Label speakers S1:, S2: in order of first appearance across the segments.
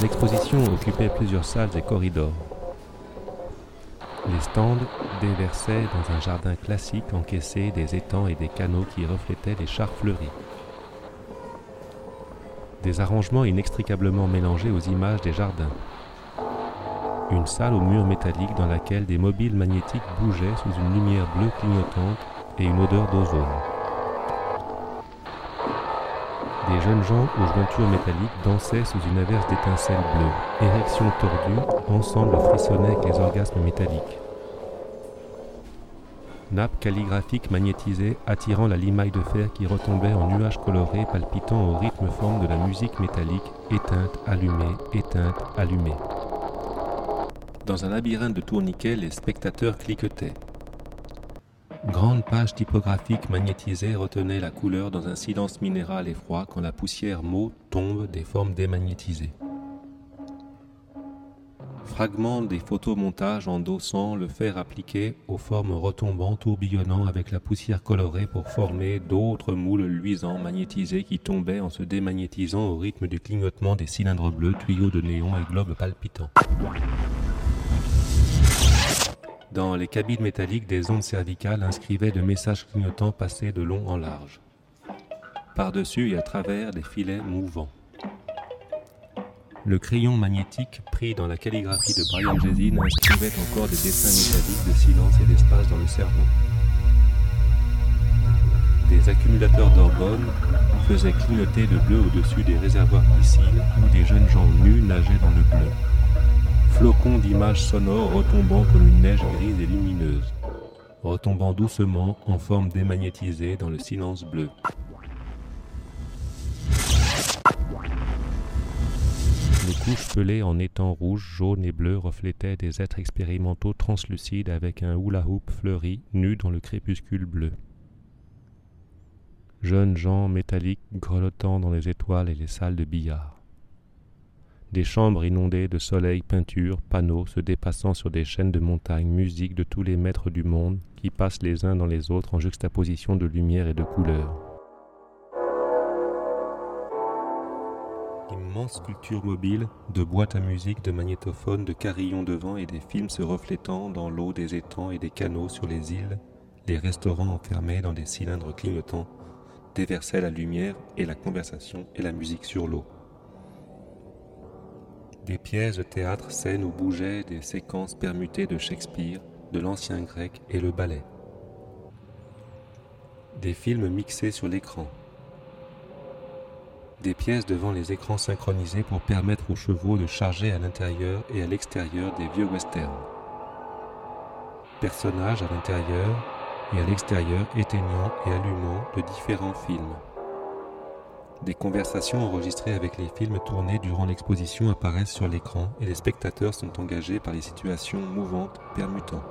S1: L'exposition occupait plusieurs salles et corridors. Les stands déversaient dans un jardin classique encaissé des étangs et des canaux qui reflétaient les chars fleuris. Des arrangements inextricablement mélangés aux images des jardins. Une salle aux murs métalliques dans laquelle des mobiles magnétiques bougeaient sous une lumière bleue clignotante et une odeur d'ozone. Des jeunes gens aux jointures métalliques dansaient sous une averse d'étincelles bleues. Érections tordues, ensemble frissonnaient avec les orgasmes métalliques. Nappes calligraphiques magnétisées attirant la limaille de fer qui retombait en nuages colorés palpitant au rythme forme de la musique métallique, éteinte, allumée, éteinte, allumée. Dans un labyrinthe de tourniquets, les spectateurs cliquetaient. Grande page typographique magnétisée retenait la couleur dans un silence minéral et froid quand la poussière mot tombe des formes démagnétisées. Fragments des photomontages endossant le fer appliqué aux formes retombantes tourbillonnant avec la poussière colorée pour former d'autres moules luisants magnétisés qui tombaient en se démagnétisant au rythme du clignotement des cylindres bleus, tuyaux de néon et globes palpitants. Dans les cabines métalliques, des ondes cervicales inscrivaient de messages clignotants passés de long en large. Par-dessus et à travers des filets mouvants. Le crayon magnétique pris dans la calligraphie de Brian Jesin inscrivait encore des dessins métalliques de silence et d'espace dans le cerveau. Des accumulateurs d'orgones faisaient clignoter le bleu au-dessus des réservoirs piscines où des jeunes gens nus nageaient dans le bleu flocons d'images sonores retombant comme une neige grise et lumineuse, retombant doucement en forme démagnétisée dans le silence bleu. Les couches pelées en étangs rouges, jaunes et bleus reflétaient des êtres expérimentaux translucides avec un hula hoop fleuri, nus dans le crépuscule bleu. Jeunes gens métalliques grelottant dans les étoiles et les salles de billard des chambres inondées de soleil, peintures, panneaux se dépassant sur des chaînes de montagnes, musique de tous les maîtres du monde qui passent les uns dans les autres en juxtaposition de lumière et de couleurs. Immense sculptures mobiles, de boîtes à musique, de magnétophones, de carillons de vent et des films se reflétant dans l'eau des étangs et des canaux sur les îles, les restaurants enfermés dans des cylindres clignotants déversaient la lumière et la conversation et la musique sur l'eau. Des pièces de théâtre, scènes où bougeaient des séquences permutées de Shakespeare, de l'ancien grec et le ballet. Des films mixés sur l'écran. Des pièces devant les écrans synchronisés pour permettre aux chevaux de charger à l'intérieur et à l'extérieur des vieux westerns. Personnages à l'intérieur et à l'extérieur éteignant et allumant de différents films. Des conversations enregistrées avec les films tournés durant l'exposition apparaissent sur l'écran et les spectateurs sont engagés par les situations mouvantes permutant.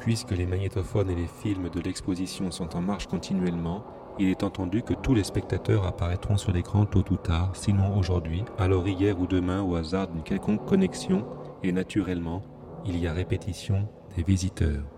S1: Puisque les magnétophones et les films de l'exposition sont en marche continuellement, il est entendu que tous les spectateurs apparaîtront sur l'écran tôt ou tard, sinon aujourd'hui, alors hier ou demain au hasard d'une quelconque connexion, et naturellement, il y a répétition des visiteurs.